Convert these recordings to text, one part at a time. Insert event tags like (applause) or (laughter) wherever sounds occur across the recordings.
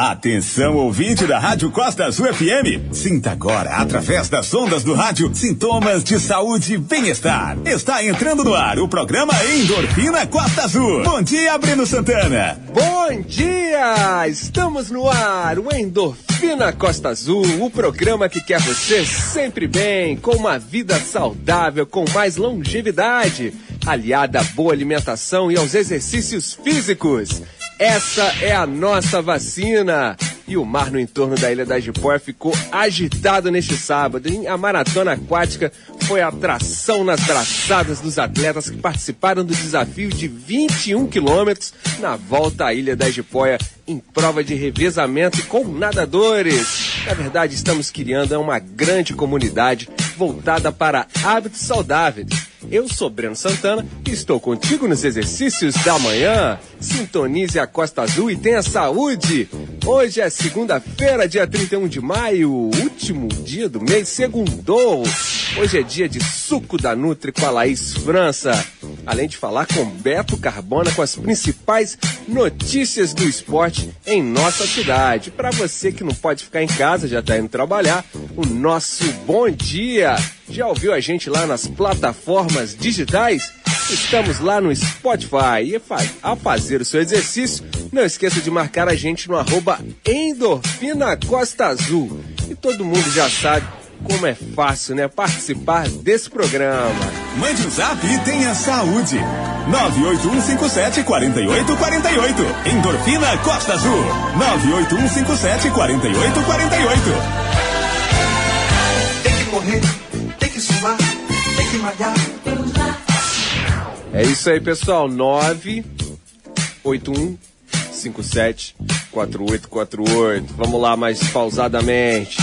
Atenção, ouvinte da Rádio Costa Azul FM. Sinta agora, através das ondas do rádio, sintomas de saúde e bem-estar. Está entrando no ar o programa Endorfina Costa Azul. Bom dia, Breno Santana. Bom dia! Estamos no ar, o Endorfina Costa Azul, o programa que quer você sempre bem, com uma vida saudável, com mais longevidade, aliada à boa alimentação e aos exercícios físicos. Essa é a nossa vacina. E o mar no entorno da Ilha da Jipoia ficou agitado neste sábado. A maratona aquática foi a atração nas braçadas dos atletas que participaram do desafio de 21 quilômetros na volta à Ilha da Jipoia em prova de revezamento com nadadores. Na verdade, estamos criando uma grande comunidade voltada para hábitos saudáveis eu sou Breno Santana e estou contigo nos exercícios da manhã. Sintonize a Costa Azul e tenha saúde. Hoje é segunda-feira, dia 31 de maio, último dia do mês, segundou. Hoje é dia de suco da Nutri com a Laís França. Além de falar com Beto Carbona com as principais notícias do esporte em nossa cidade. Para você que não pode ficar em casa, já está indo trabalhar, o nosso bom dia. Já ouviu a gente lá nas plataformas digitais? Estamos lá no Spotify. E ao fazer o seu exercício, não esqueça de marcar a gente no arroba Endorfina Costa Azul. E todo mundo já sabe como é fácil, né? Participar desse programa. Mande um zap e tenha saúde. 981574848. Endorfina Costa Azul. 981574848. Tem que correr tem que malhar. É isso aí, pessoal. 981 57 4848. Vamos lá mais pausadamente.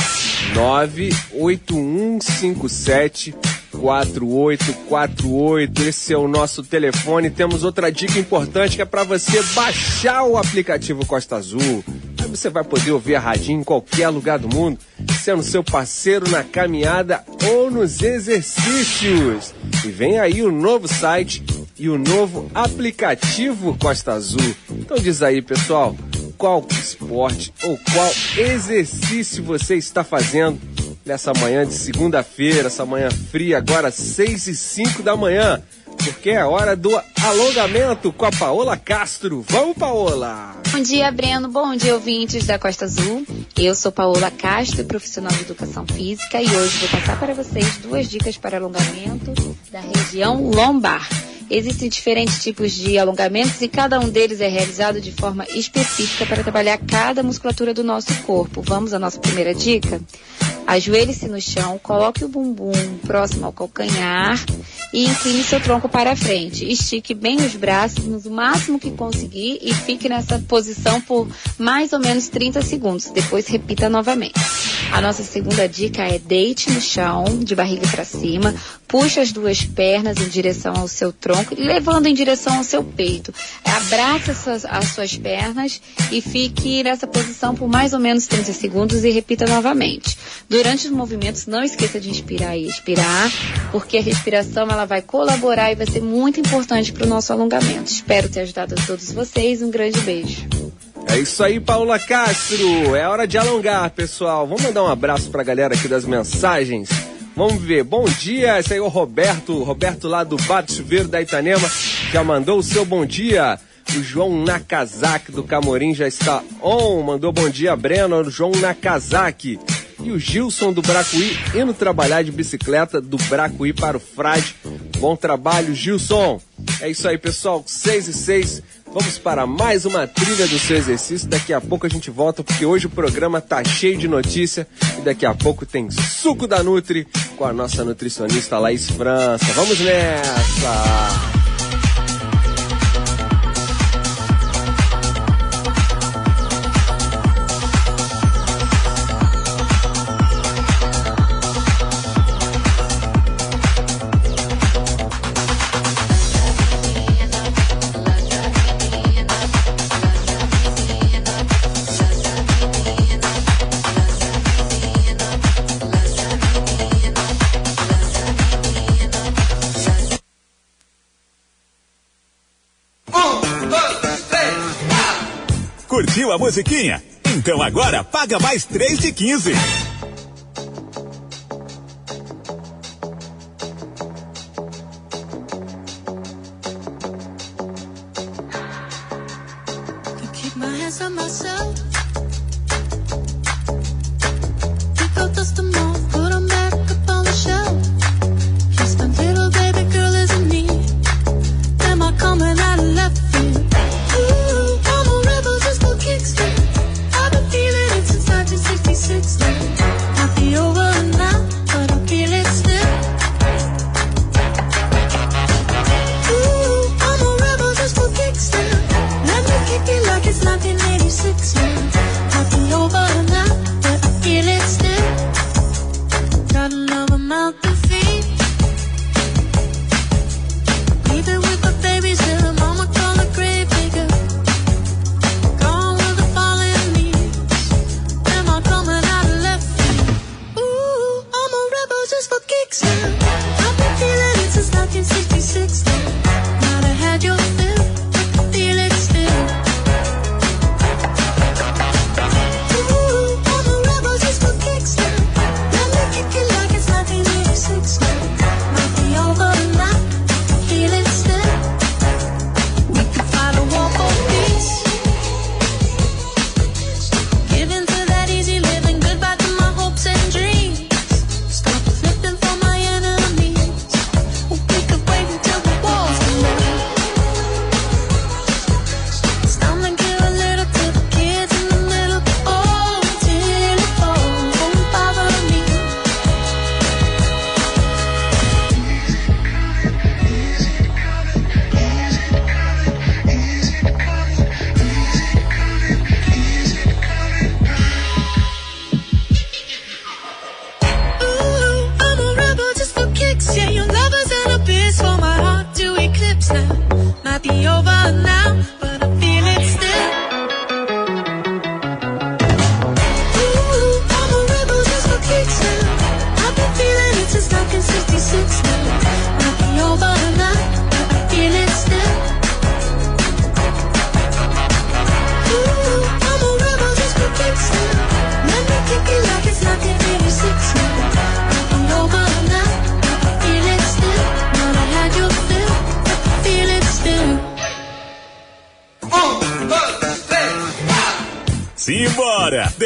981 57 4848. Esse é o nosso telefone. Temos outra dica importante que é para você baixar o aplicativo Costa Azul. Aí você vai poder ouvir a radinho em qualquer lugar do mundo, sendo seu parceiro na caminhada ou nos exercícios. E vem aí o novo site e o novo aplicativo Costa Azul. Então diz aí, pessoal, qual esporte ou qual exercício você está fazendo nessa manhã de segunda-feira, essa manhã fria, agora 6 e 5 da manhã porque é hora do alongamento com a Paola Castro. Vamos, Paola! Bom dia, Breno. Bom dia, ouvintes da Costa Azul. Eu sou Paola Castro, profissional de educação física, e hoje vou passar para vocês duas dicas para alongamento da região lombar. Existem diferentes tipos de alongamentos e cada um deles é realizado de forma específica para trabalhar cada musculatura do nosso corpo. Vamos à nossa primeira dica? Ajoelhe-se no chão, coloque o bumbum próximo ao calcanhar e incline seu tronco para frente. Estique bem os braços no máximo que conseguir e fique nessa posição por mais ou menos 30 segundos. Depois repita novamente. A nossa segunda dica é deite no chão, de barriga para cima, puxe as duas pernas em direção ao seu tronco, levando em direção ao seu peito. Abrace as suas, as suas pernas e fique nessa posição por mais ou menos 30 segundos e repita novamente. Durante os movimentos, não esqueça de inspirar e expirar, porque a respiração ela vai colaborar e vai ser muito importante para o nosso alongamento. Espero ter ajudado a todos vocês. Um grande beijo. É isso aí, Paula Castro. É hora de alongar, pessoal. Vamos mandar um abraço para a galera aqui das mensagens. Vamos ver. Bom dia, esse aí é o Roberto, Roberto lá do Bato Chuveiro da Itanema, já mandou o seu bom dia. O João Nakazaki do Camorim já está on, mandou bom dia, Breno, o João Nakazaki. E o Gilson do Bracuí indo trabalhar de bicicleta do Bracuí para o Frade. Bom trabalho, Gilson. É isso aí, pessoal. 6 e 6. Vamos para mais uma trilha do seu exercício. Daqui a pouco a gente volta, porque hoje o programa tá cheio de notícia. E daqui a pouco tem suco da Nutri com a nossa nutricionista Laís França. Vamos nessa! Curtiu a musiquinha? Então agora paga mais 3 de 15.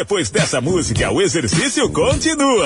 Depois dessa música, o exercício continua.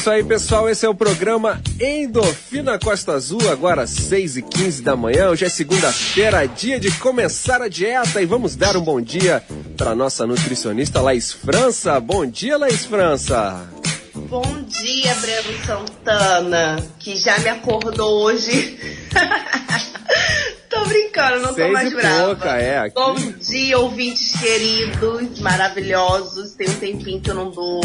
isso aí, pessoal. Esse é o programa Endorfina Costa Azul, agora 6 e 15 da manhã. Hoje é segunda-feira, dia de começar a dieta. E vamos dar um bom dia para nossa nutricionista Laís França. Bom dia, Laís França. Bom dia, Breno Santana, que já me acordou hoje. (laughs) tô brincando, não Seis tô mais brava. pouca, é, aqui. Bom dia, ouvintes queridos, maravilhosos. Tem um tempinho que eu não dou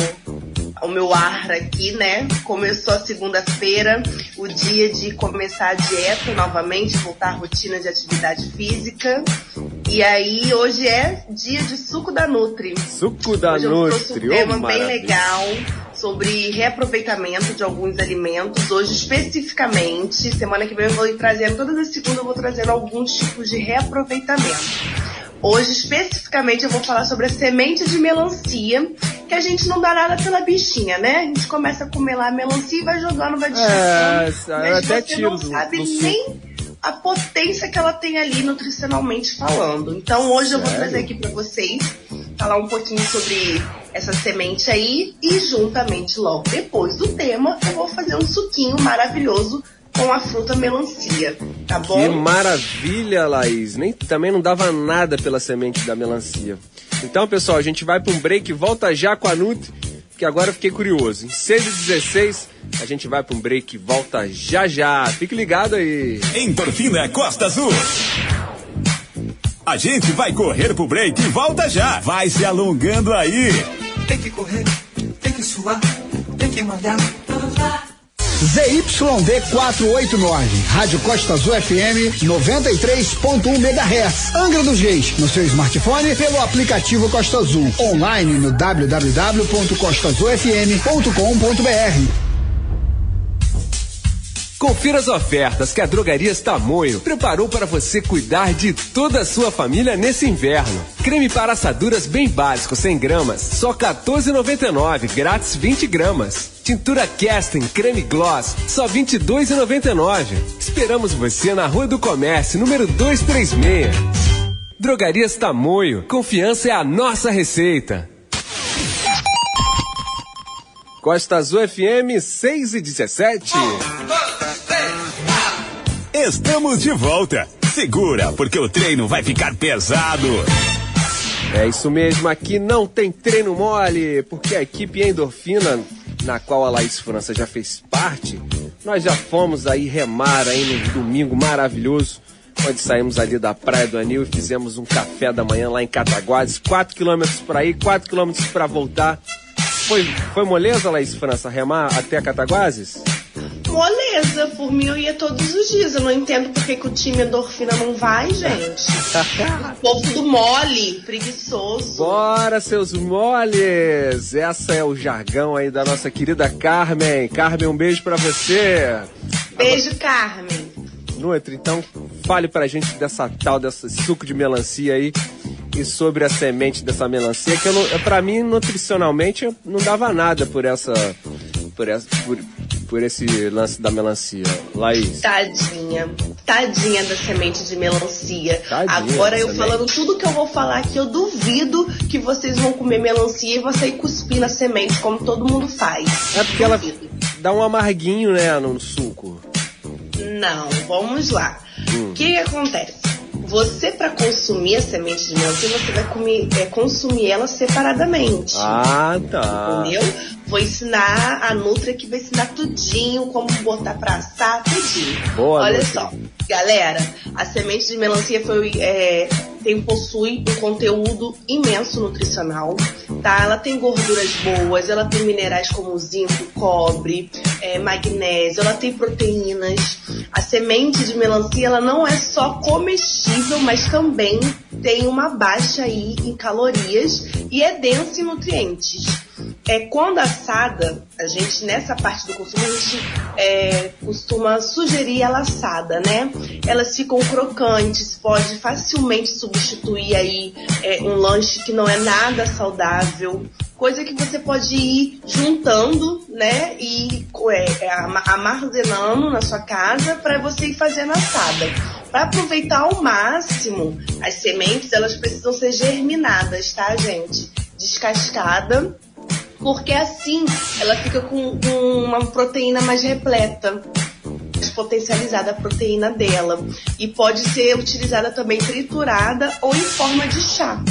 o meu ar aqui, né? Começou a segunda-feira, o dia de começar a dieta novamente, voltar à rotina de atividade física. E aí, hoje é dia de suco da Nutri. Suco da Hoje um Nutri. ô, tema bem maravilha. legal sobre reaproveitamento de alguns alimentos. Hoje, especificamente, semana que vem eu vou ir trazendo, todas as segundas eu vou trazendo alguns tipos de reaproveitamento. Hoje, especificamente, eu vou falar sobre a semente de melancia, que a gente não dá nada pela bichinha, né? A gente começa a comer lá a melancia e vai jogando, vai É, descansando. eu mas até você tiro não do- sabe do nem a potência que ela tem ali nutricionalmente falando. Então hoje eu vou Sério? trazer aqui para vocês falar um pouquinho sobre essa semente aí e juntamente logo depois do tema eu vou fazer um suquinho maravilhoso com a fruta melancia, tá bom? Que maravilha, Laís. Nem, também não dava nada pela semente da melancia. Então, pessoal, a gente vai para um break, volta já com a Nutri, que agora eu fiquei curioso. Em 6 e 16 a gente vai para um break, volta já já. Fique ligado aí. Endorfina Costa Azul. A gente vai correr pro break e volta já. Vai se alongando aí. Tem que correr, tem que suar, tem que malhar. ZYD 489, Rádio Costa Azul FM 93.1 MHz, Angra dos Reis, no seu smartphone pelo aplicativo Costa Azul, online no www.costazulfm.com.br. Confira as ofertas que a Drogarias Tamoio preparou para você cuidar de toda a sua família nesse inverno. Creme para assaduras bem básico 100 gramas, só 14,99, grátis 20 gramas. Tintura Casting Creme Gloss, só 22,99. Esperamos você na Rua do Comércio, número 236. Drogarias Tamoio, confiança é a nossa receita. Costa Azul FM 6 e 17. Estamos de volta. Segura, porque o treino vai ficar pesado. É isso mesmo, aqui não tem treino mole, porque a equipe Endorfina, na qual a Laís França já fez parte, nós já fomos aí remar aí no domingo maravilhoso, onde saímos ali da Praia do Anil e fizemos um café da manhã lá em Cataguases, 4 quilômetros para ir, 4 quilômetros para voltar. Foi, foi moleza, Laís França, remar até Cataguases? Moleza, por mim eu ia todos os dias. Eu não entendo por que, que o time endorfina não vai, gente. o povo do mole, preguiçoso. Bora, seus moles! Essa é o jargão aí da nossa querida Carmen. Carmen, um beijo pra você. Beijo, Carmen. Nutri, então fale pra gente dessa tal, desse suco de melancia aí e sobre a semente dessa melancia, que eu não, pra mim, nutricionalmente, não dava nada por essa. por, essa, por, por esse lance da melancia. Laís. Tadinha. Tadinha da semente de melancia. Tadinha Agora eu semente. falando tudo que eu vou falar aqui, eu duvido que vocês vão comer melancia e sair cuspir na semente, como todo mundo faz. É porque ela dá um amarguinho, né, no suco. Não, vamos lá. Hum. O que, que acontece? Você, para consumir a semente de melancia, você vai comer, é, consumir ela separadamente. Ah, tá. Entendeu? Vou ensinar a Nutra que vai ensinar tudinho, como botar pra assar, tudinho. Boa, Olha só, galera, a semente de melancia foi, é, tem, possui um conteúdo imenso nutricional, tá? Ela tem gorduras boas, ela tem minerais como zinco, cobre, é, magnésio, ela tem proteínas. A semente de melancia, ela não é só comestível, mas também tem uma baixa aí em calorias e é densa em nutrientes. É, quando assada, a gente, nessa parte do consumo, a gente é, costuma sugerir ela assada, né? Elas ficam crocantes, pode facilmente substituir aí é, um lanche que não é nada saudável. Coisa que você pode ir juntando, né? E é, é, armazenando na sua casa para você ir fazendo assada. Para aproveitar ao máximo as sementes, elas precisam ser germinadas, tá, gente? Descascada porque assim ela fica com, com uma proteína mais repleta potencializada a proteína dela e pode ser utilizada também triturada ou em forma de chá.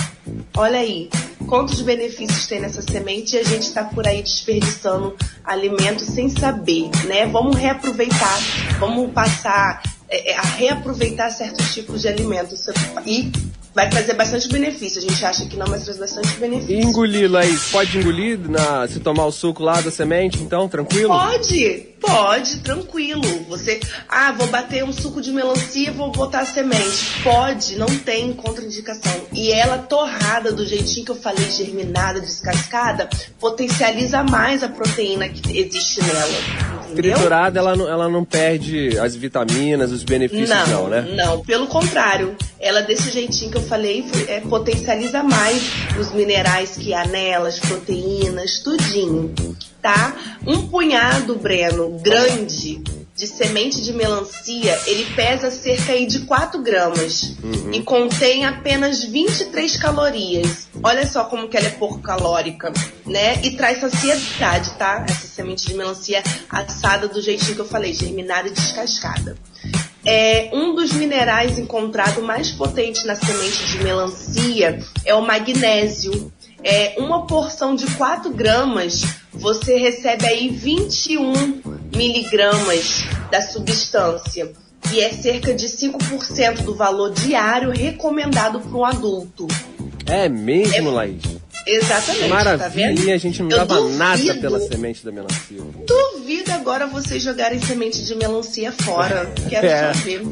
Olha aí, quantos benefícios tem nessa semente e a gente está por aí desperdiçando alimentos sem saber, né? Vamos reaproveitar, vamos passar é, é a reaproveitar certos tipos de alimentos e vai trazer bastante benefício. A gente acha que não, mas traz bastante benefício. E engolir, Laís, pode engolir na, se tomar o suco lá da semente, então, tranquilo? Pode, pode, tranquilo. Você, ah, vou bater um suco de melancia, vou botar a semente. Pode, não tem contraindicação. E ela torrada do jeitinho que eu falei, germinada, descascada, potencializa mais a proteína que existe nela. Triturada, ela não, ela não perde as vitaminas, os benefícios, não, não, né? Não, pelo contrário. Ela, desse jeitinho que eu falei, é, potencializa mais os minerais que há nela, as proteínas, tudinho, tá? Um punhado, Breno, grande de semente de melancia, ele pesa cerca aí de 4 gramas uhum. e contém apenas 23 calorias. Olha só como que ela é pouco calórica, né? E traz saciedade, tá? Essa semente de melancia assada do jeitinho que eu falei, germinada e descascada. É, um dos minerais encontrado mais potente na semente de melancia é o magnésio. É, uma porção de 4 gramas, você recebe aí 21 miligramas da substância, que é cerca de 5% do valor diário recomendado para um adulto. É mesmo, é, Laís? Exatamente. Tá Maravilha, tá a gente não eu dava duvido, nada pela semente da melancia. Duvido agora vocês jogarem semente de melancia fora. Quero é. saber.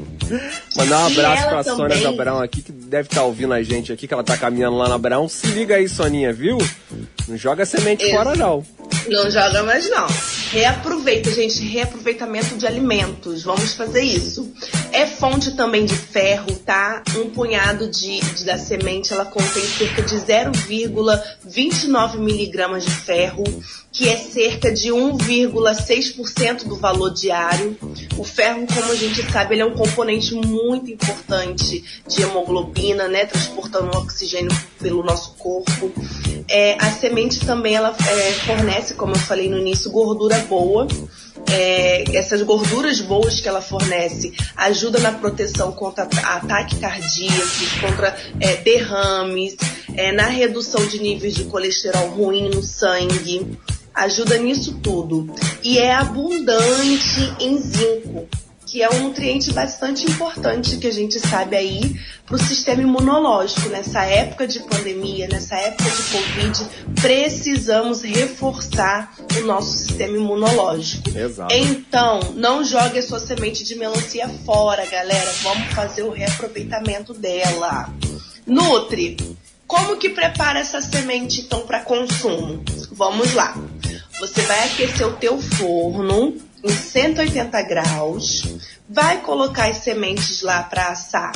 Mandar um abraço pra também... Sônia da Brown aqui, que deve estar tá ouvindo a gente aqui, que ela tá caminhando lá na Brown. Se liga aí, Soninha, viu? Não joga semente Isso. fora, não. Não joga mais não. Reaproveita, gente. Reaproveitamento de alimentos. Vamos fazer isso. É fonte também de ferro, tá? Um punhado de, de da semente, ela contém cerca de 0,29 miligramas de ferro que é cerca de 1,6% do valor diário. O ferro, como a gente sabe, ele é um componente muito importante de hemoglobina, né, transportando oxigênio pelo nosso corpo. É, a semente também ela é, fornece, como eu falei no início, gordura boa. É, essas gorduras boas que ela fornece ajudam na proteção contra ataques cardíacos, contra é, derrames, é, na redução de níveis de colesterol ruim no sangue ajuda nisso tudo. E é abundante em zinco, que é um nutriente bastante importante que a gente sabe aí para o sistema imunológico. Nessa época de pandemia, nessa época de Covid, precisamos reforçar o nosso sistema imunológico. Exato. Então, não jogue a sua semente de melancia fora, galera. Vamos fazer o reaproveitamento dela. Nutre. Como que prepara essa semente então para consumo? Vamos lá. Você vai aquecer o teu forno em 180 graus, vai colocar as sementes lá para assar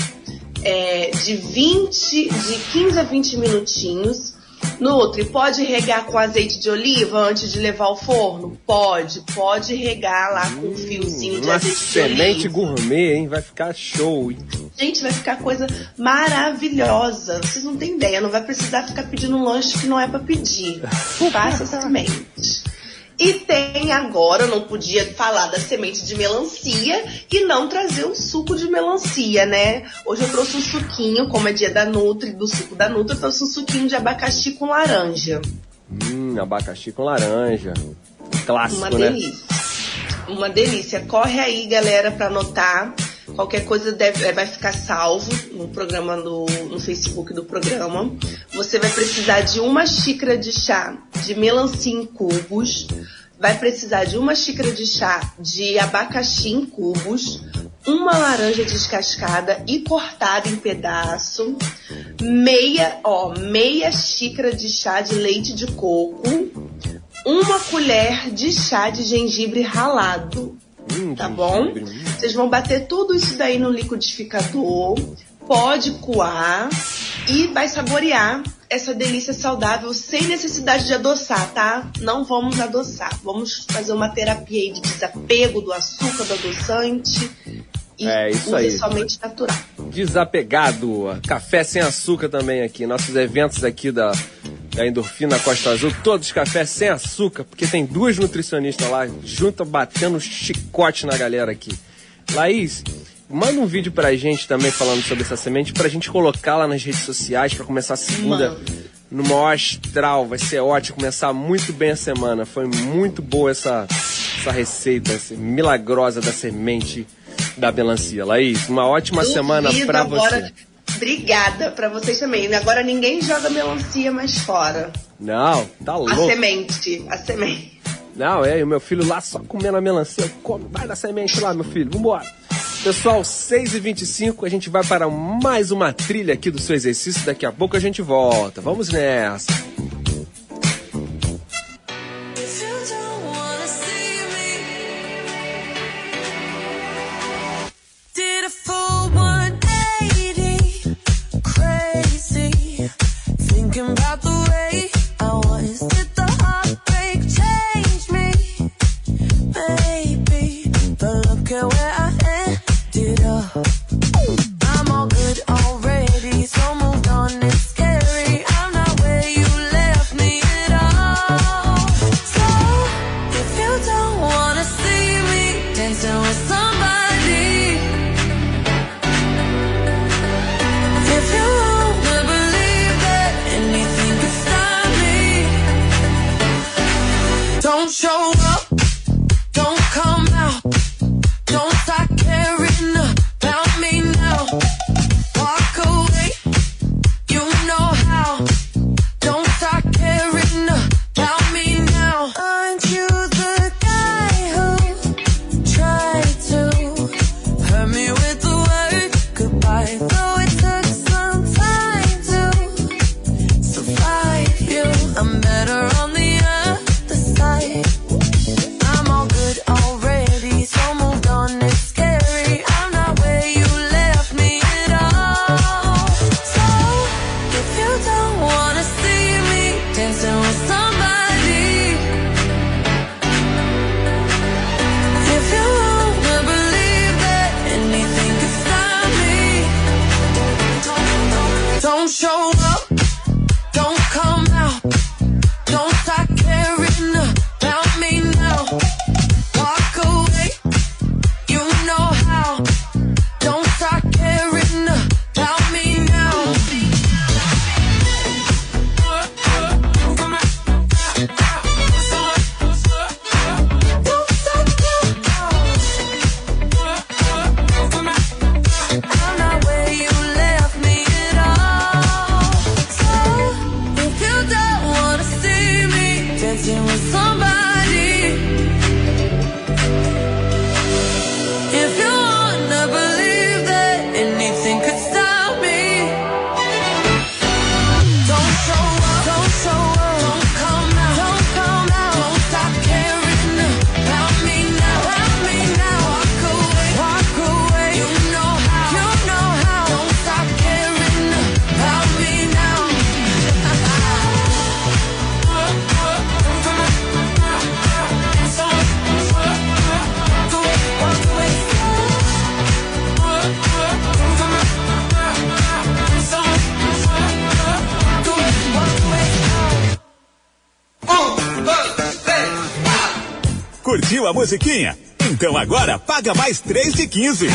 é, de 20, de 15 a 20 minutinhos. Nutri, pode regar com azeite de oliva antes de levar ao forno? Pode, pode regar lá com um hum, fiozinho de azeite de oliva. Semente gourmet, hein? Vai ficar show. Gente, vai ficar coisa maravilhosa. Vocês não têm ideia, não vai precisar ficar pedindo um lanche que não é para pedir. (laughs) Faça essa semente. E tem agora, não podia falar da semente de melancia e não trazer o suco de melancia, né? Hoje eu trouxe um suquinho, como é dia da Nutri, do suco da Nutri, eu trouxe um suquinho de abacaxi com laranja. Hum, abacaxi com laranja. Clássico, Uma né? delícia. Uma delícia. Corre aí, galera, para anotar. Qualquer coisa deve, é, vai ficar salvo no programa do, no Facebook do programa. Você vai precisar de uma xícara de chá de melancia em cubos, vai precisar de uma xícara de chá de abacaxi em cubos, uma laranja descascada e cortada em pedaço, meia, ó, meia xícara de chá de leite de coco, uma colher de chá de gengibre ralado, tá bom? Vocês vão bater tudo isso daí no liquidificador, pode coar e vai saborear essa delícia saudável sem necessidade de adoçar, tá? Não vamos adoçar. Vamos fazer uma terapia aí de desapego do açúcar, do adoçante e é isso aí. somente natural. Desapegado, café sem açúcar também aqui. Nossos eventos aqui da da Endorfina Costa Azul, todos cafés sem açúcar, porque tem duas nutricionistas lá, juntas batendo chicote na galera aqui. Laís, manda um vídeo pra gente também falando sobre essa semente, pra gente colocar lá nas redes sociais, para começar a segunda Mano. no maior astral, vai ser ótimo, começar muito bem a semana. Foi muito boa essa, essa receita milagrosa da semente da melancia. Laís, uma ótima semana pra você. Obrigada para vocês também. Agora ninguém joga melancia mais fora. Não, tá louco. A semente, a semente. Não, é, o meu filho lá só comendo a melancia. Come, vai na semente lá, meu filho. Vambora. Pessoal, 6h25, a gente vai para mais uma trilha aqui do seu exercício. Daqui a pouco a gente volta. Vamos nessa. musiquinha? Então agora paga mais três de 15.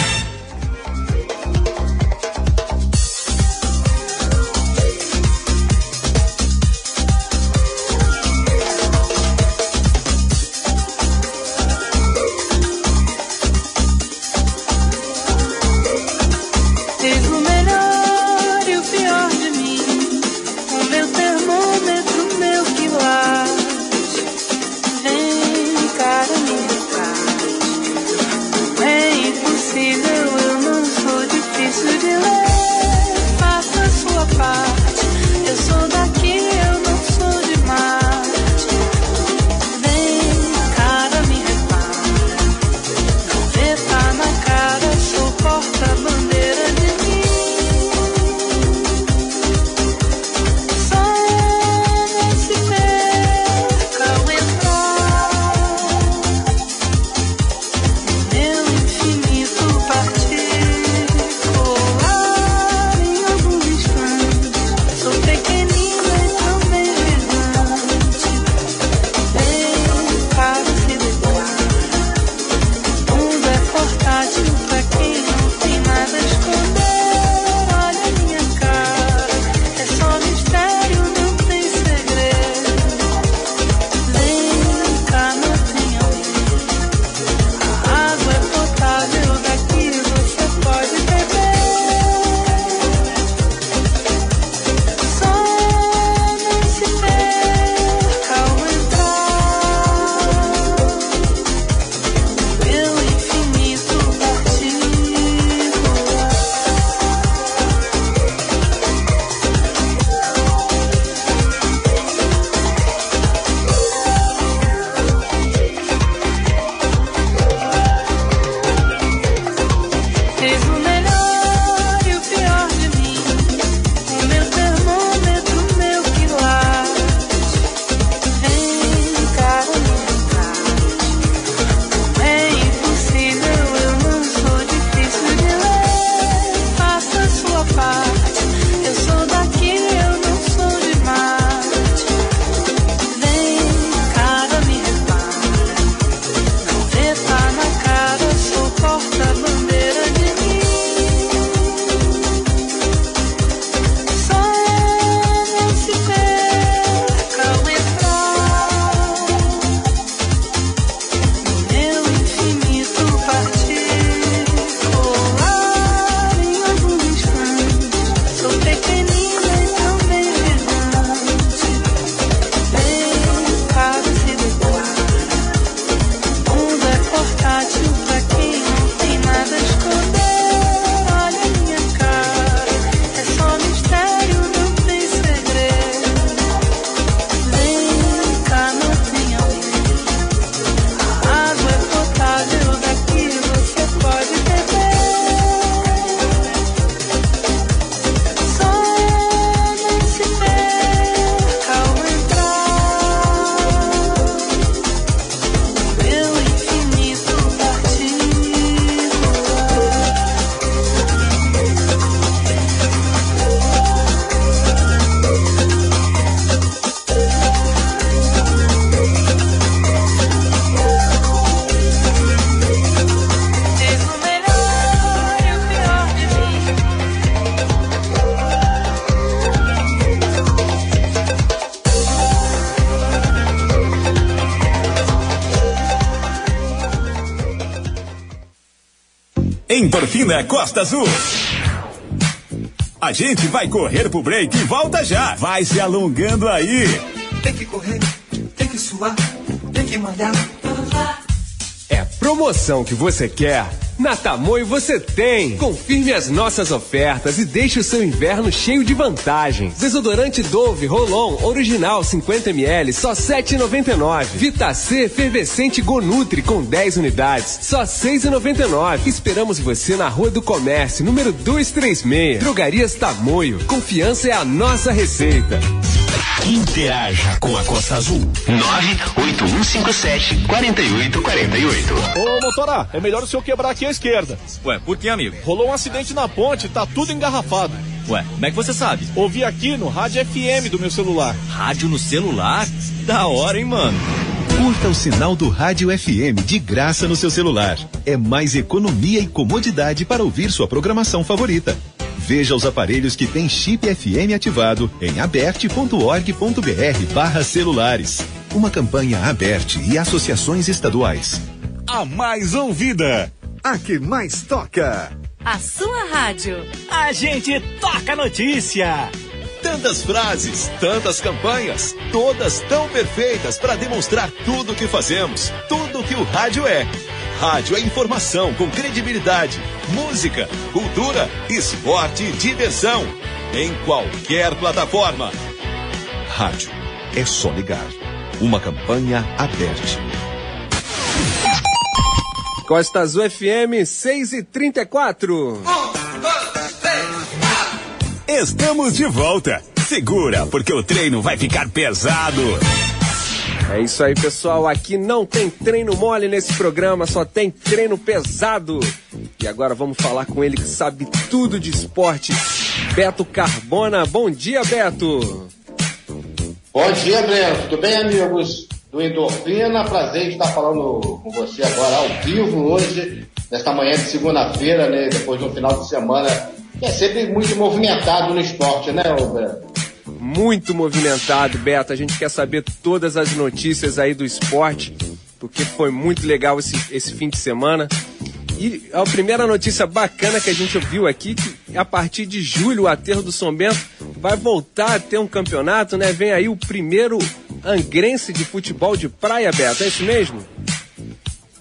Endorfina Costa Azul. A gente vai correr pro break e volta já. Vai se alongando aí. Tem que correr, tem que suar, tem que malhar. É promoção que você quer? Na Tamoio você tem! Confirme as nossas ofertas e deixe o seu inverno cheio de vantagens. Desodorante Dove Rolon Original 50ml, só 7,99. Vita C Efervescente Gonutri com 10 unidades, só 6,99. Esperamos você na Rua do Comércio, número 236. Drogarias Tamoio. Confiança é a nossa receita. Interaja com a Costa Azul. 98157 4848. Ô, motora, é melhor o senhor quebrar aqui a esquerda. Ué, por que, amigo? Rolou um acidente na ponte, tá tudo engarrafado. Ué, como é que você sabe? Ouvi aqui no rádio FM do meu celular. Rádio no celular? Da hora, hein, mano? Curta o sinal do Rádio FM de graça no seu celular. É mais economia e comodidade para ouvir sua programação favorita. Veja os aparelhos que têm chip FM ativado em aberte.org.br barra celulares. Uma campanha aberte e associações estaduais. A mais ouvida. A que mais toca. A sua rádio. A gente toca notícia. Tantas frases, tantas campanhas, todas tão perfeitas para demonstrar tudo o que fazemos, tudo o que o rádio é. Rádio é informação com credibilidade, música, cultura, esporte e diversão. Em qualquer plataforma. Rádio é só ligar. Uma campanha aberta. Costa Azul FM 6 e 34. Estamos de volta. Segura, porque o treino vai ficar pesado. É isso aí, pessoal. Aqui não tem treino mole nesse programa, só tem treino pesado. E agora vamos falar com ele que sabe tudo de esporte, Beto Carbona. Bom dia, Beto. Bom dia, Breno. Tudo bem, amigos do Endorfina? Prazer estar falando com você agora ao vivo hoje, nesta manhã de segunda-feira, né? Depois de um final de semana que é sempre muito movimentado no esporte, né, Breno? Muito movimentado, Beto. A gente quer saber todas as notícias aí do esporte, porque foi muito legal esse, esse fim de semana. E a primeira notícia bacana que a gente ouviu aqui, que a partir de julho o Aterro do São Bento vai voltar a ter um campeonato, né? Vem aí o primeiro angrense de futebol de praia, Beto, é isso mesmo?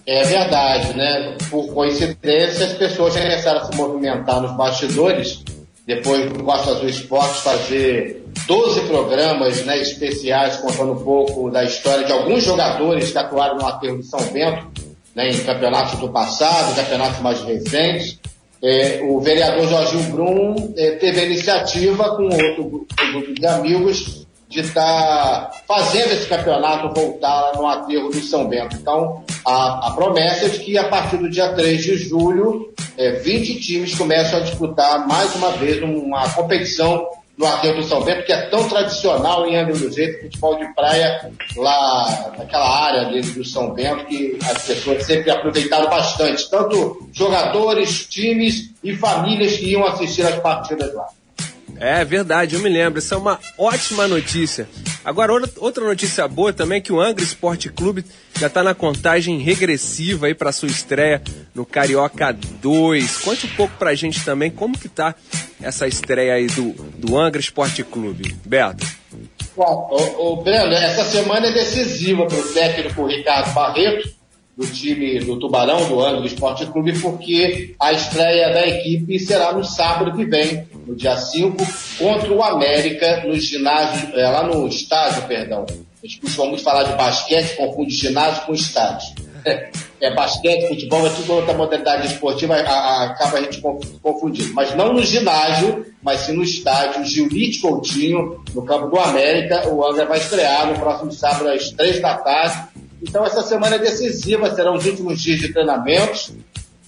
É verdade, né? Por coincidência, as pessoas já começaram a se movimentar nos bastidores, depois do Costa Azul Esportes fazer 12 programas né, especiais contando um pouco da história de alguns jogadores que atuaram no Aterro de São Bento, né, em campeonatos do passado, campeonatos mais recentes. É, o vereador Jorginho Brum é, teve a iniciativa com outro grupo de amigos de estar tá fazendo esse campeonato voltar no aterro do São Bento. Então, a, a, promessa é de que a partir do dia 3 de julho, é, 20 times começam a disputar mais uma vez uma competição no aterro do São Bento, que é tão tradicional em Angra do Reis, futebol de praia lá naquela área dele do São Bento, que as pessoas sempre aproveitaram bastante, tanto jogadores, times e famílias que iam assistir as partidas lá. É verdade, eu me lembro. Isso é uma ótima notícia. Agora, outra notícia boa também é que o Angra Esporte Clube já está na contagem regressiva aí para sua estreia no Carioca 2. Conte um pouco para a gente também como que tá essa estreia aí do, do Angra Esporte Clube. Beto. Bom, o, o Breno, essa semana é decisiva para o técnico Ricardo Barreto, do time do Tubarão, do Angra Esporte Clube, porque a estreia da equipe será no sábado que vem, no dia 5, contra o América, no ginásio, é, lá no estádio, perdão. A gente costuma muito falar de basquete, confunde ginásio com estádio. É basquete, futebol, é tudo outra modalidade esportiva, a, a, acaba a gente confundindo. Mas não no ginásio, mas sim no estádio Gilite Coutinho, no campo do América. O Angra vai estrear no próximo sábado às três da tarde. Então essa semana é decisiva, serão os últimos dias de treinamentos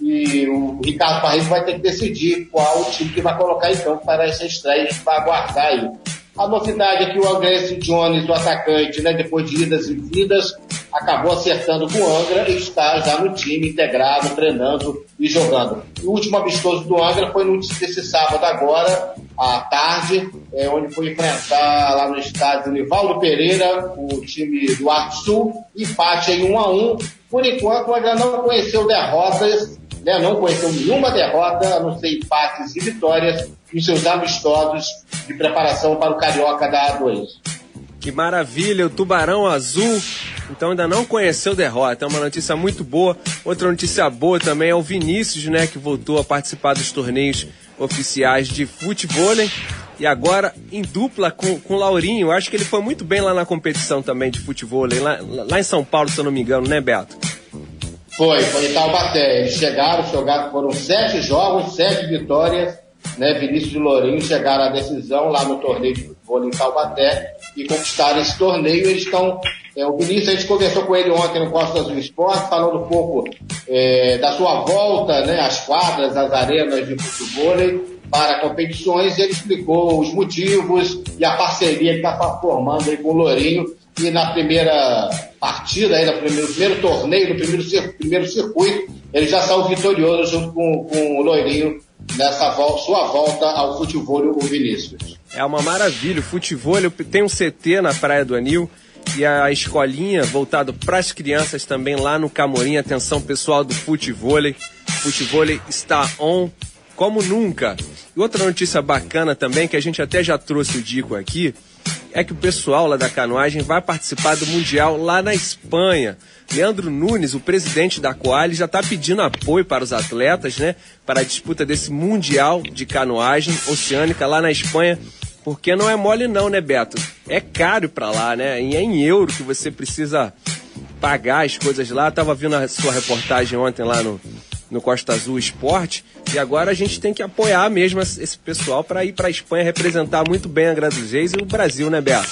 e o Ricardo Barreto vai ter que decidir qual o time que vai colocar campo para essa estreia, a gente vai aguardar aí. A novidade é que o Andrés Jones, o atacante, né, depois de idas e vidas, acabou acertando com o Angra e está já no time integrado, treinando e jogando. O último amistoso do Angra foi no desse sábado agora, à tarde, é, onde foi enfrentar lá no estádio Nivaldo Pereira, o time do Arco Sul, empate em 1 a 1 Por enquanto, o Angra não conheceu derrotas né, não conheceu nenhuma derrota, a não ser empates e vitórias nos seus amistosos de preparação para o Carioca da A2. Que maravilha, o Tubarão Azul. Então ainda não conheceu derrota. É uma notícia muito boa. Outra notícia boa também é o Vinícius, né, que voltou a participar dos torneios oficiais de futebol. E agora em dupla com, com o Laurinho. Acho que ele foi muito bem lá na competição também de futebol, lá, lá em São Paulo, se eu não me engano, né, Beto? Foi, foi em Taubaté. Eles chegaram, jogaram, foram sete jogos, sete vitórias. Né, Vinícius e Lourinho chegaram à decisão lá no torneio de futebol em Taubaté e conquistaram esse torneio. Eles estão. É, o Vinícius, a gente conversou com ele ontem no Costa Azul Esporte, falando um pouco é, da sua volta né, às quadras, às arenas de futebol para competições, e ele explicou os motivos e a parceria que está formando aí com o Lourinho. E na primeira partida, aí no primeiro, primeiro torneio, no primeiro, primeiro circuito, ele já saiu vitorioso junto com, com o Lourinho nessa sua volta ao futebol, o Vinícius. É uma maravilha. O futebol tem um CT na Praia do Anil e a escolinha voltado para as crianças também lá no Camorim. Atenção pessoal do futebol. Futebol está on como nunca. E outra notícia bacana também, que a gente até já trouxe o Dico aqui, é que o pessoal lá da canoagem vai participar do Mundial lá na Espanha. Leandro Nunes, o presidente da Coali, já está pedindo apoio para os atletas, né? Para a disputa desse Mundial de canoagem oceânica lá na Espanha. Porque não é mole não, né, Beto? É caro para lá, né? E é em euro que você precisa pagar as coisas lá. Eu tava vendo a sua reportagem ontem lá no, no Costa Azul Esporte. E agora a gente tem que apoiar mesmo esse pessoal para ir para a Espanha representar muito bem a Reis e o Brasil, né, Beto?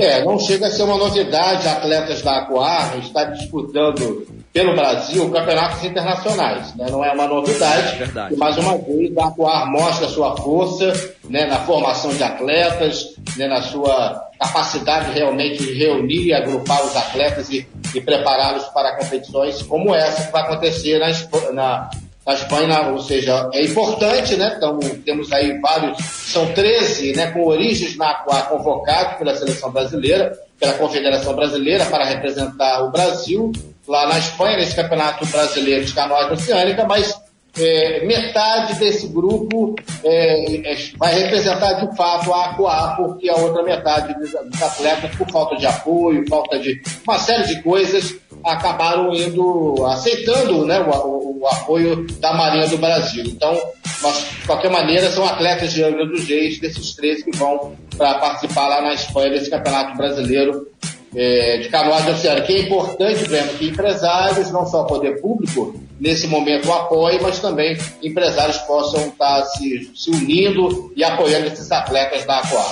É, não chega a ser uma novidade atletas da Aquar estar disputando pelo Brasil campeonatos internacionais. Né? Não é uma novidade. Verdade. E mais uma vez a Aquar mostra sua força né, na formação de atletas, né, na sua capacidade realmente de reunir e agrupar os atletas e, e prepará-los para competições como essa que vai acontecer na, na, na Espanha, ou seja, é importante, né? Então, temos aí vários, são 13, né, com origens na Aqua convocados pela seleção brasileira, pela Confederação Brasileira para representar o Brasil lá na Espanha, nesse Campeonato Brasileiro de Canoagem Oceânica, mas é, metade desse grupo é, é, vai representar de fato a Aqua, porque a outra metade dos, dos atletas, por falta de apoio, falta de uma série de coisas, acabaram indo, aceitando né, o, o, o, apoio da Marinha do Brasil. Então, mas, de qualquer maneira, são atletas de Angra dos Reis, desses três que vão para participar lá na Espanha desse Campeonato Brasileiro é, de canoagem oceânica. Que é importante, vendo que empresários, não só poder público, nesse momento apoiem, mas também empresários possam estar se, se unindo e apoiando esses atletas da Aqua.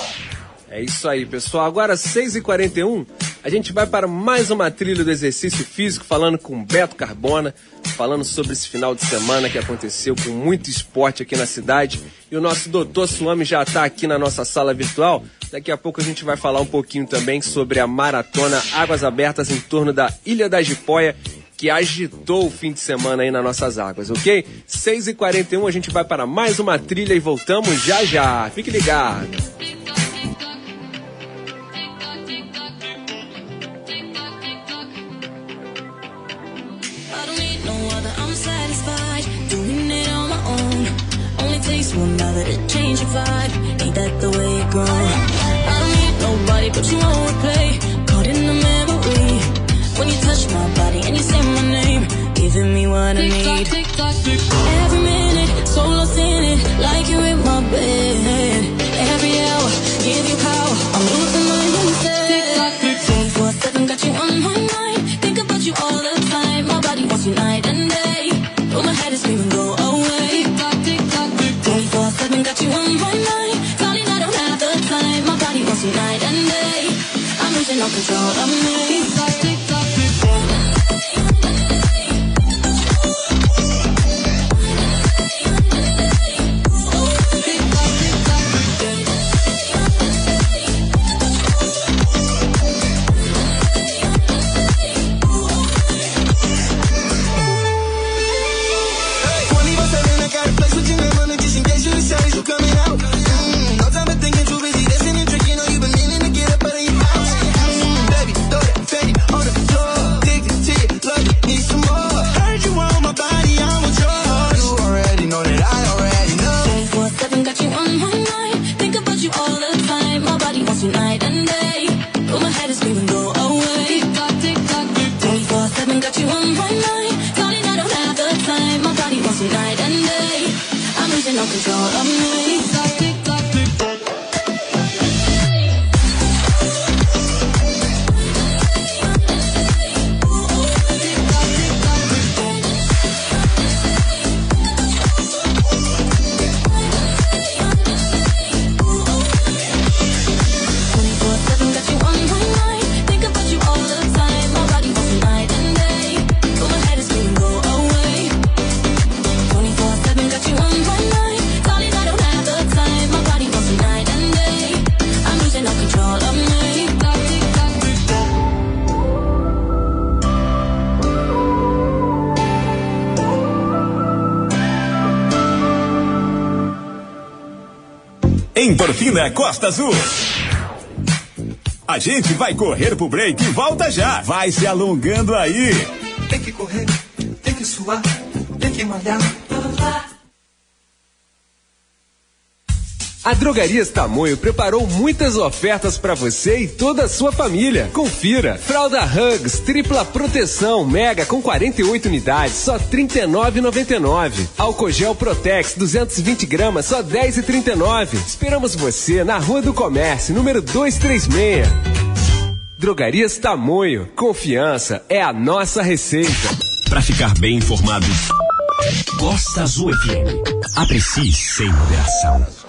É isso aí, pessoal. Agora, 6h41, a gente vai para mais uma trilha do exercício físico, falando com Beto Carbona, falando sobre esse final de semana que aconteceu com muito esporte aqui na cidade. E o nosso doutor Suami já está aqui na nossa sala virtual. Daqui a pouco a gente vai falar um pouquinho também sobre a maratona Águas Abertas em torno da Ilha da Jipóia, que agitou o fim de semana aí nas nossas águas, ok? 6h41 a gente vai para mais uma trilha e voltamos já já. Fique ligado. I need. Every minute, so lost in it, like you're in my bed. Every hour, give you power. I'm losing my instead. 24/7 got you on my mind. Think about you all the time. My body wants you night and day. Oh, my head is screaming, go away. 24/7 got you on my mind. Darling, I don't have the time. My body wants you night and day. I'm losing all control of me. Endorfina Costa Azul. A gente vai correr pro break e volta já. Vai se alongando aí. Drogarias Tamoio preparou muitas ofertas para você e toda a sua família. Confira. Fralda Hugs, tripla proteção, mega com 48 unidades, só R$ 39,99. Álcool gel Protex, 220 gramas, só R$ 10,39. Esperamos você na Rua do Comércio, número 236. Drogarias Tamoio. Confiança é a nossa receita. Para ficar bem informado, Costa Azul FM. Aprecie sem moderação.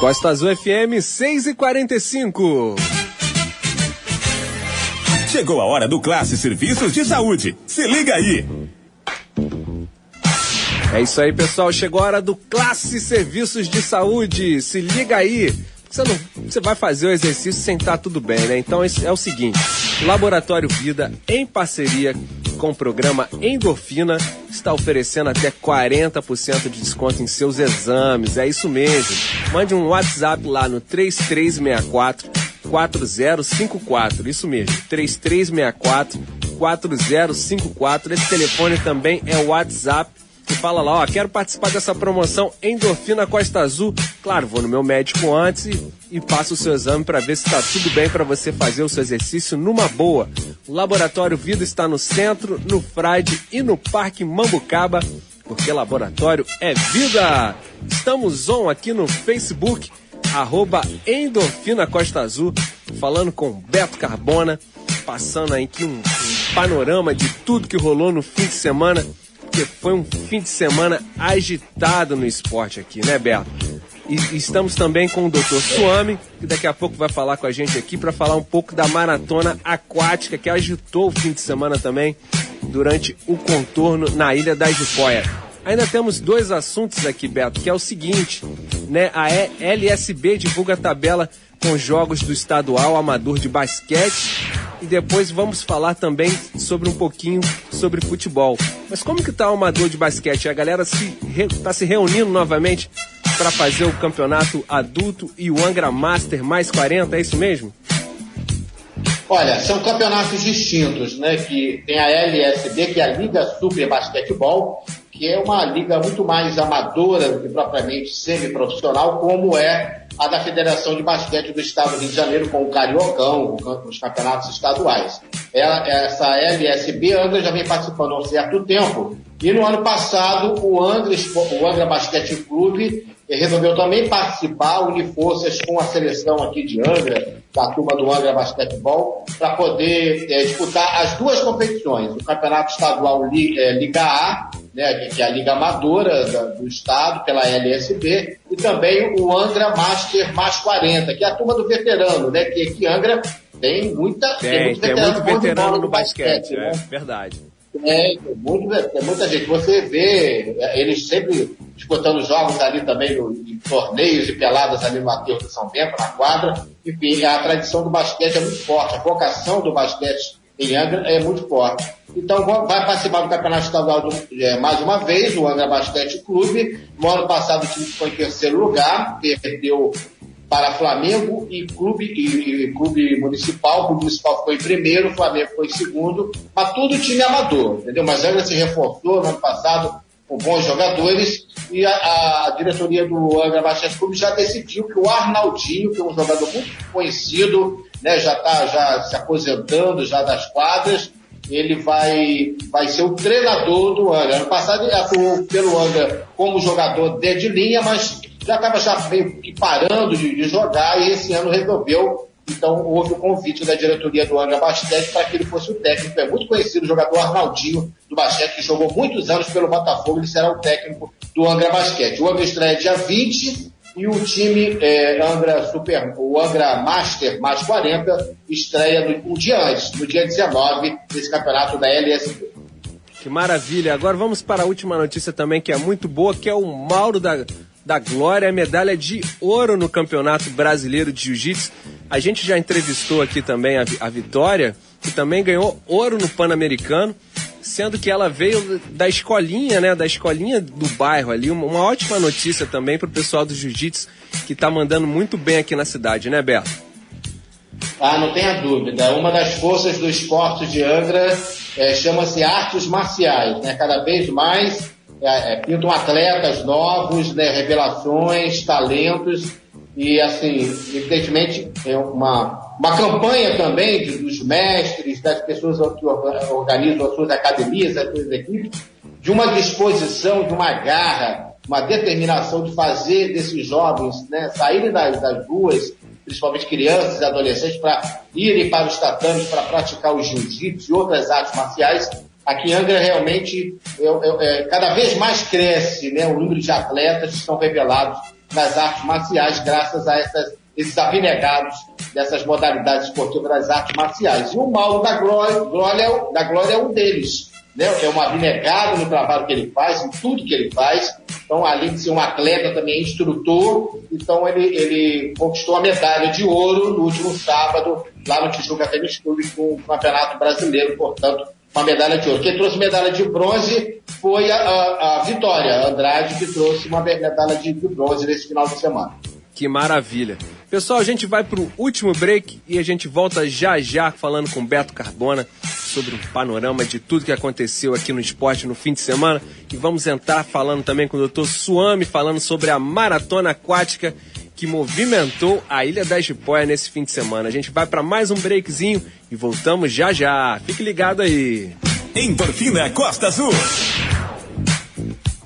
Costa Azul FM 6 e 45. Chegou a hora do Classe Serviços de Saúde. Se liga aí. É isso aí, pessoal. Chegou a hora do Classe Serviços de Saúde. Se liga aí. Você, não, você vai fazer o exercício sem estar tudo bem, né? Então é o seguinte: Laboratório Vida, em parceria com o programa Endorfina, está oferecendo até 40% de desconto em seus exames. É isso mesmo. Mande um WhatsApp lá no 3364 4054. Isso mesmo, 3364 4054. Esse telefone também é o WhatsApp. E fala lá, ó, quero participar dessa promoção Endorfina Costa Azul. Claro, vou no meu médico antes e, e passo o seu exame para ver se está tudo bem para você fazer o seu exercício numa boa. O Laboratório Vida está no centro, no Frade e no Parque Mambucaba, porque laboratório é vida. Estamos on aqui no Facebook, arroba Endorfina Costa Azul, falando com Beto Carbona, passando aqui um, um panorama de tudo que rolou no fim de semana porque foi um fim de semana agitado no esporte aqui, né, Beto? E estamos também com o Dr. Suami, que daqui a pouco vai falar com a gente aqui para falar um pouco da maratona aquática que agitou o fim de semana também durante o contorno na Ilha da Jipoia. Ainda temos dois assuntos aqui, Beto, que é o seguinte, né? A LSB divulga a tabela com jogos do estadual amador de basquete e depois vamos falar também sobre um pouquinho sobre futebol. Mas como que tá o amador de basquete? A galera se re, tá se reunindo novamente para fazer o campeonato adulto e o Angra Master mais 40, é isso mesmo? Olha, são campeonatos distintos, né? Que tem a LSB, que é a Liga Super Basquetebol, que é uma liga muito mais amadora do que propriamente semi-profissional, como é a da Federação de Basquete do Estado do Rio de Janeiro, com o Cariocão, os campeonatos estaduais. Ela- essa LSB, Angra já vem participando há um certo tempo, e no ano passado o Angra, o Angra Basquete Clube resolveu também participar, unir forças com a seleção aqui de Angra, da turma do Angra Basquetebol, para poder eh, disputar as duas competições, o Campeonato Estadual eh, Liga A, né, que- é a Liga Amadora do Estado, pela LSB, e também o Angra Master Mais 40, que é a turma do veterano, né, que aqui Angra tem muita Tem, muito tem veterano muito bom de veterano bola no basquete, né? é verdade. É, tem, muito, tem muita gente. Você vê é, eles sempre disputando jogos ali também em torneios e peladas ali no Aterro de São Bento, na quadra. Enfim, a tradição do basquete é muito forte. A vocação do basquete em Angra é muito forte. Então vai participar do Campeonato Estadual é, mais uma vez, o Angra Basquete Clube. No ano passado o time ficou em terceiro lugar, perdeu para Flamengo e Clube, e, e Clube Municipal. O Clube Municipal ficou em primeiro, o Flamengo foi em segundo, mas tudo time amador, entendeu? Mas Angra se reforçou no ano passado com bons jogadores e a, a diretoria do Angra Basquete Clube já decidiu que o Arnaldinho, que é um jogador muito conhecido, né, já está já se aposentando já das quadras, ele vai, vai ser o treinador do Angra. Ano passado ele atuou pelo Angra como jogador de linha, mas já estava já meio que parando de, de, jogar e esse ano resolveu. Então houve o convite da diretoria do Angra Basquete para que ele fosse o técnico. É muito conhecido o jogador Arnaldinho do Basquete, que jogou muitos anos pelo Botafogo, ele será o técnico do Angra Basquete. O Angra estreia dia 20 e o time é, Angra Super, o Angra Master mais 40 estreia no, um dia antes, no dia 19, desse campeonato da LSB. Que maravilha! Agora vamos para a última notícia também, que é muito boa, que é o Mauro da, da Glória, medalha de ouro no Campeonato Brasileiro de Jiu-Jitsu. A gente já entrevistou aqui também a, a Vitória, que também ganhou ouro no Pan-Americano sendo que ela veio da escolinha, né? Da escolinha do bairro ali. Uma, uma ótima notícia também para o pessoal do jiu-jitsu que está mandando muito bem aqui na cidade, né, Beto? Ah, não tenha dúvida. Uma das forças do esporte de Angra é, chama-se artes marciais, né? Cada vez mais é, é, pintam atletas novos, né? revelações, talentos e assim, evidentemente é uma uma campanha também de, dos mestres, das pessoas que organizam as suas academias, as suas equipes, de uma disposição, de uma garra, uma determinação de fazer desses jovens né, saírem das, das ruas, principalmente crianças e adolescentes, para irem para os tatames para praticar o jiu-jitsu e outras artes marciais. Aqui em Angra realmente é, é, cada vez mais cresce né, o número de atletas que estão revelados nas artes marciais graças a essas esses abnegados dessas modalidades esportivas das artes marciais. E o Mauro da Glória, Glória, é da Glória é um deles. Né? É um abnegado no trabalho que ele faz, em tudo que ele faz. Então, além de ser um atleta, também é instrutor. Então, ele, ele conquistou a medalha de ouro no último sábado, lá no Tijuca Tênis Clube, com o Campeonato Brasileiro, portanto, uma medalha de ouro. Quem trouxe medalha de bronze foi a, a, a Vitória Andrade, que trouxe uma medalha de, de bronze nesse final de semana. Que maravilha. Pessoal, a gente vai pro último break e a gente volta já já falando com Beto Carbona sobre um panorama de tudo que aconteceu aqui no esporte no fim de semana. E vamos entrar falando também com o Dr. Suami, falando sobre a maratona aquática que movimentou a Ilha da Jipoia nesse fim de semana. A gente vai para mais um breakzinho e voltamos já já. Fique ligado aí. Endorfina Costa Azul.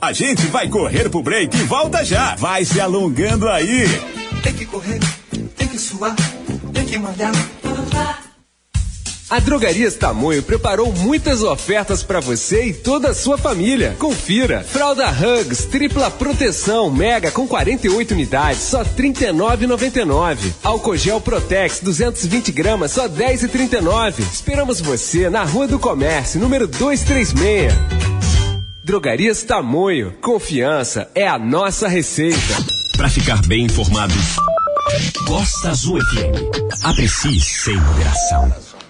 A gente vai correr pro break e volta já. Vai se alongando aí. Tem que correr, tem que suar, tem que malhar. A Drogarias Tamoio preparou muitas ofertas para você e toda a sua família. Confira: fralda Hugs tripla proteção mega com 48 unidades, só R$ 39,99. Álcool gel Protex 220 gramas, só R$ 10,39. Esperamos você na Rua do Comércio, número 236. Drogarias Tamoio. Confiança é a nossa receita. Para ficar bem informado, Costa Azul FM. Aprecie sem moderação.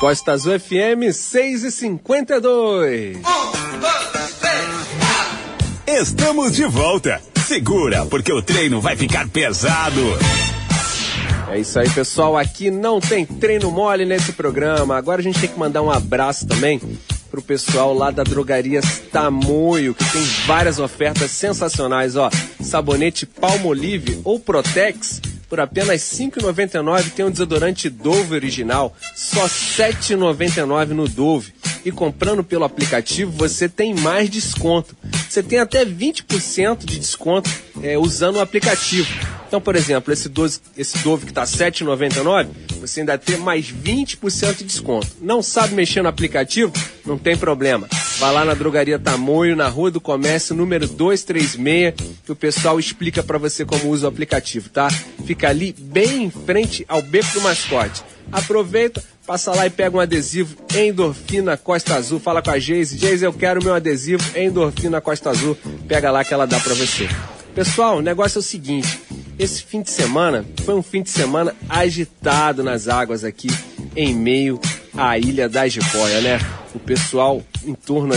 Costa Azul FM 6 e 52. Estamos de volta. Segura, porque o treino vai ficar pesado. É isso aí, pessoal. Aqui não tem treino mole nesse programa. Agora a gente tem que mandar um abraço também pro pessoal lá da Drogarias Tamoio, que tem várias ofertas sensacionais, ó. Sabonete Palmolive ou Protex por apenas R$ 5,99 tem um desodorante Dove original, só R$ 7,99 no Dove. E comprando pelo aplicativo você tem mais desconto. Você tem até 20% de desconto é, usando o aplicativo. Então, por exemplo, esse Dove, esse Dove que está R$ 7,99, você ainda tem mais 20% de desconto. Não sabe mexer no aplicativo? Não tem problema. Vai lá na Drogaria Tamoio, na Rua do Comércio, número 236, que o pessoal explica para você como usa o aplicativo, tá? Fica ali bem em frente ao Beco do Mascote. Aproveita, passa lá e pega um adesivo Endorfina Costa Azul. Fala com a Geise. Geise, eu quero meu adesivo Endorfina Costa Azul. Pega lá que ela dá para você. Pessoal, o negócio é o seguinte. Esse fim de semana foi um fim de semana agitado nas águas aqui em meio à ilha da Jipoia, né? O pessoal em torno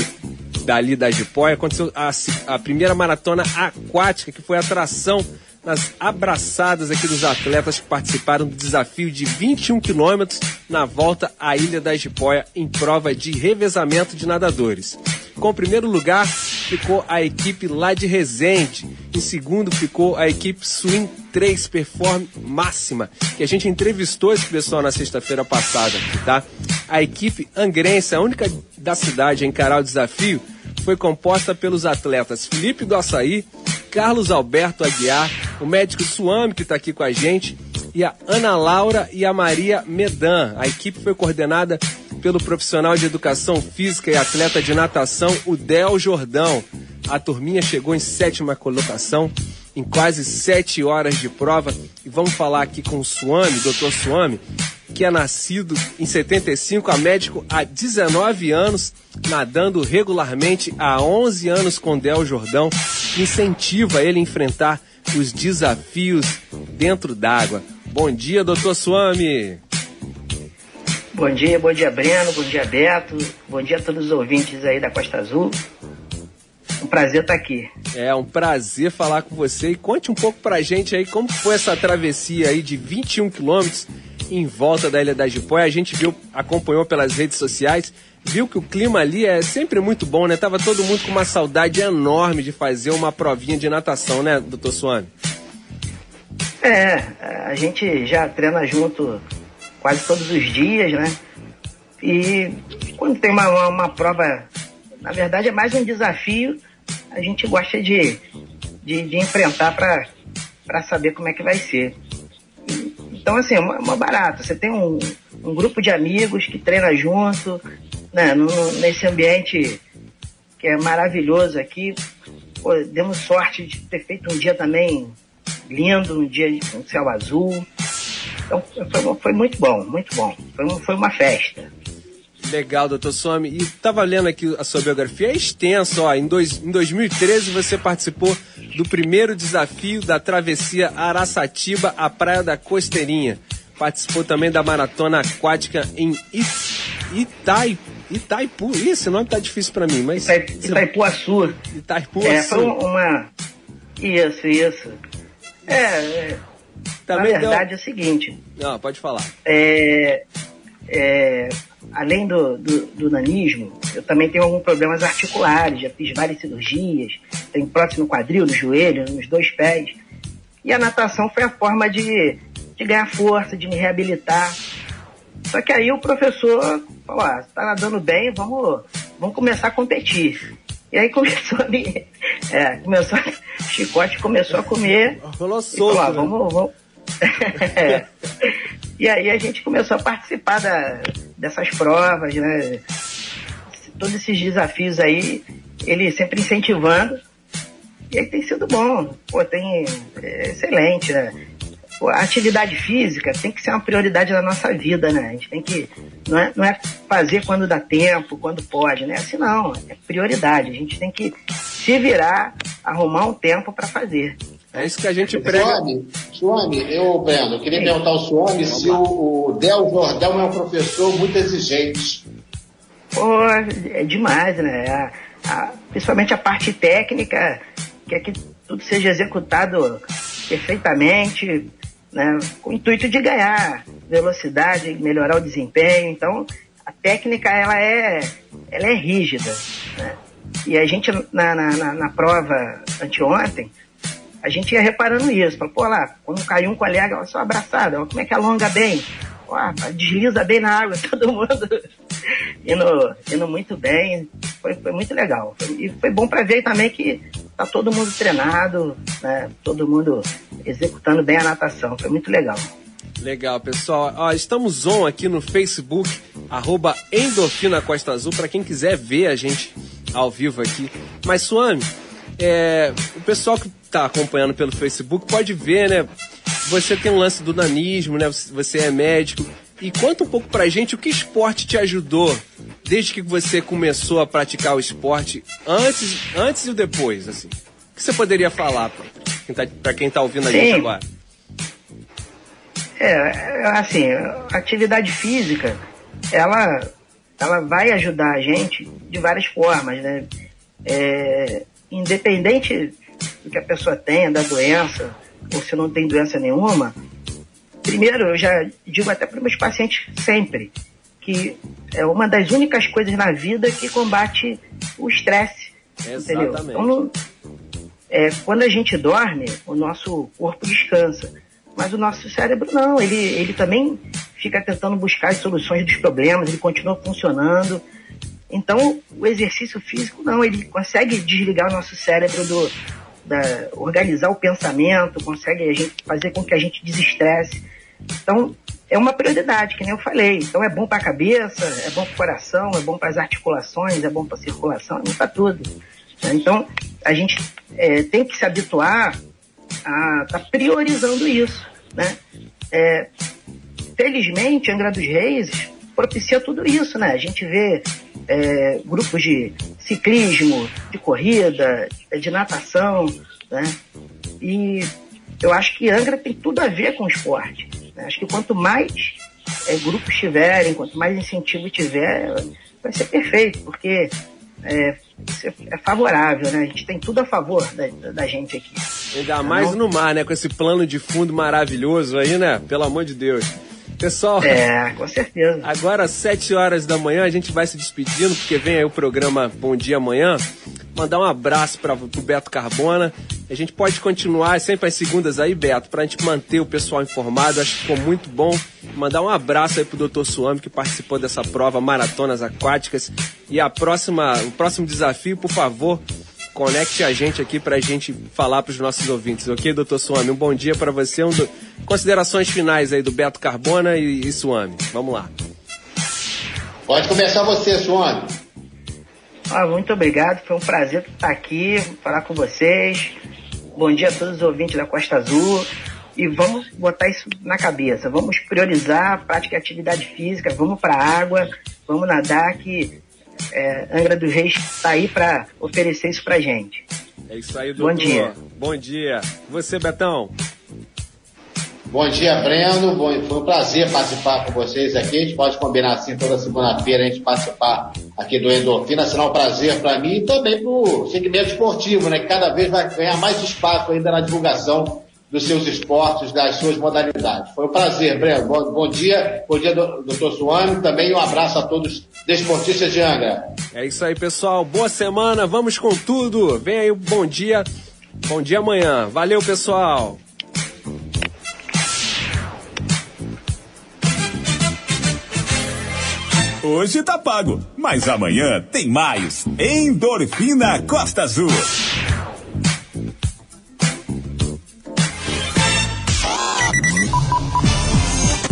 dali da Jipoia aconteceu a, a primeira maratona aquática que foi atração nas abraçadas aqui dos atletas que participaram do desafio de 21 quilômetros na volta à Ilha da Jipoia em prova de revezamento de nadadores. Com o primeiro lugar ficou a equipe lá de Resende. Em segundo ficou a equipe Swing 3 Perform Máxima, que a gente entrevistou esse pessoal na sexta-feira passada, tá? A equipe angrense, a única da cidade a encarar o desafio, foi composta pelos atletas Felipe do Açaí, Carlos Alberto Aguiar, o médico Suame, que está aqui com a gente, e a Ana Laura e a Maria Medan. A equipe foi coordenada pelo profissional de educação física e atleta de natação, o Del Jordão. A turminha chegou em sétima colocação, em quase sete horas de prova. E vamos falar aqui com o Suame, doutor Suame, que é nascido em 75, a médico há 19 anos, nadando regularmente há 11 anos com Del Jordão, incentiva ele a enfrentar os desafios dentro d'água. Bom dia, doutor Suame. Bom dia, bom dia Breno, bom dia Beto, bom dia a todos os ouvintes aí da Costa Azul. Um prazer estar aqui. É um prazer falar com você e conte um pouco pra gente aí como foi essa travessia aí de 21 quilômetros em volta da Ilha da Jipoia. A gente viu, acompanhou pelas redes sociais, viu que o clima ali é sempre muito bom, né? Tava todo mundo com uma saudade enorme de fazer uma provinha de natação, né, doutor Suane? É, a gente já treina junto quase todos os dias, né? E quando tem uma, uma, uma prova, na verdade é mais um desafio, a gente gosta de, de, de enfrentar para saber como é que vai ser. Então, assim, é uma, uma barata. Você tem um, um grupo de amigos que treina junto, né, no, nesse ambiente que é maravilhoso aqui. Pô, demos sorte de ter feito um dia também lindo, um dia com céu azul. Então foi, foi, muito bom, muito bom. Foi, foi uma festa. Legal, doutor Some. E estava lendo aqui a sua biografia, é extensa. Ó. Em, dois, em 2013 você participou do primeiro desafio da travessia Araçatiba à Praia da Costeirinha. Participou também da maratona aquática em Itai, Itaipu. Ih, esse nome tá difícil para mim, mas. Itai, Itaipuaçu. Itaipuaçu. É, foi uma. Isso, isso. É. é... Também Na verdade deu... é o seguinte. Não, pode falar. É, é, além do, do, do, nanismo, eu também tenho alguns problemas articulares, já fiz várias cirurgias, tenho prótese no quadril, no joelho, nos dois pés. E a natação foi a forma de, de ganhar força, de me reabilitar. Só que aí o professor falou, ah, tá nadando bem, vamos, vamos começar a competir. E aí começou a me. É, começou, o chicote começou a comer. Falou solto. Falou, ah, vamos, vamos. (laughs) é. E aí a gente começou a participar da, dessas provas, né? Todos esses desafios aí, ele sempre incentivando. E aí tem sido bom. Pô, tem. É excelente, né? A atividade física tem que ser uma prioridade na nossa vida, né? A gente tem que. Não é, não é fazer quando dá tempo, quando pode, né? Assim não, é prioridade. A gente tem que se virar, arrumar um tempo para fazer. É isso que a gente prega. Suame, Suame eu, Breno, eu queria Sim. perguntar ao Suame se o, o Del Jordão é um professor muito exigente. Pô, é demais, né? A, a, principalmente a parte técnica, que é que tudo seja executado perfeitamente, né? Com o intuito de ganhar velocidade, melhorar o desempenho. Então, a técnica, ela é, ela é rígida, né? E a gente, na, na, na prova anteontem, a gente ia reparando isso. Falou, pô, lá, quando cai um colega, ela só abraçada, como é que alonga bem? Pô, desliza bem na água, (laughs) todo mundo indo, indo muito bem. Foi, foi muito legal. E foi bom para ver também que tá todo mundo treinado, né? todo mundo executando bem a natação. Foi muito legal. Legal, pessoal. Ó, estamos on aqui no Facebook, arroba Endorfina Costa Azul, para quem quiser ver a gente ao vivo aqui. Mas, Suami, é, o pessoal que está acompanhando pelo Facebook pode ver, né? Você tem um lance do nanismo, né? Você é médico. E conta um pouco pra gente o que esporte te ajudou desde que você começou a praticar o esporte, antes, antes e depois, assim. O que você poderia falar pra quem tá, pra quem tá ouvindo a Sim. gente agora? É, assim, a atividade física, ela, ela vai ajudar a gente de várias formas, né? É, independente do que a pessoa tenha, da doença, ou se não tem doença nenhuma, primeiro eu já digo até para meus pacientes sempre que é uma das únicas coisas na vida que combate o estresse. Entendeu? Exatamente. Então, não- é, quando a gente dorme, o nosso corpo descansa. Mas o nosso cérebro não, ele, ele também fica tentando buscar as soluções dos problemas, ele continua funcionando. Então, o exercício físico não, ele consegue desligar o nosso cérebro do, da, organizar o pensamento, consegue a gente fazer com que a gente desestresse. Então, é uma prioridade, que nem eu falei. Então, é bom para a cabeça, é bom para o coração, é bom para as articulações, é bom para a circulação, é bom para tudo. Então, a gente é, tem que se habituar a estar priorizando isso, né? É, felizmente, Angra dos Reis propicia tudo isso, né? A gente vê é, grupos de ciclismo, de corrida, de natação, né? E eu acho que Angra tem tudo a ver com o esporte. né? Acho que quanto mais é, grupos tiverem, quanto mais incentivo tiver, vai ser perfeito, porque é, é- é favorável, né? A gente tem tudo a favor da, da gente aqui. Ainda mais no mar, né? Com esse plano de fundo maravilhoso aí, né? Pelo amor de Deus. Pessoal, É, com certeza. agora às 7 horas da manhã a gente vai se despedindo, porque vem aí o programa Bom Dia Amanhã. Mandar um abraço para o Beto Carbona. A gente pode continuar sempre às segundas aí, Beto, pra gente manter o pessoal informado. Acho que ficou muito bom. Mandar um abraço aí pro Dr. Suami, que participou dessa prova Maratonas Aquáticas. E a próxima, o próximo desafio, por favor, conecte a gente aqui pra gente falar pros nossos ouvintes, ok, doutor Suami? Um bom dia para você. Um do- Considerações finais aí do Beto Carbona e, e Suami. Vamos lá. Pode começar você, Suane. Ah, muito obrigado, foi um prazer estar aqui, falar com vocês. Bom dia a todos os ouvintes da Costa Azul. E vamos botar isso na cabeça. Vamos priorizar a prática de atividade física, vamos para a água, vamos nadar, que é, Angra dos Reis está aí para oferecer isso para gente. É isso aí, doutor. Bom dia. Bom dia. Você, Betão? Bom dia, Breno. Bom, foi um prazer participar com vocês aqui. A gente pode combinar assim toda segunda-feira a gente participar aqui do Endorfina. Será um prazer para mim e também para o segmento esportivo, né? Que cada vez vai ganhar mais espaço ainda na divulgação dos seus esportes, das suas modalidades. Foi um prazer, Breno. Bom, bom dia. Bom dia, do- doutor Suami. Também um abraço a todos os desportistas de Angra. É isso aí, pessoal. Boa semana. Vamos com tudo. Vem aí bom dia. Bom dia amanhã. Valeu, pessoal. Hoje tá pago, mas amanhã tem mais. Endorfina Costa Azul.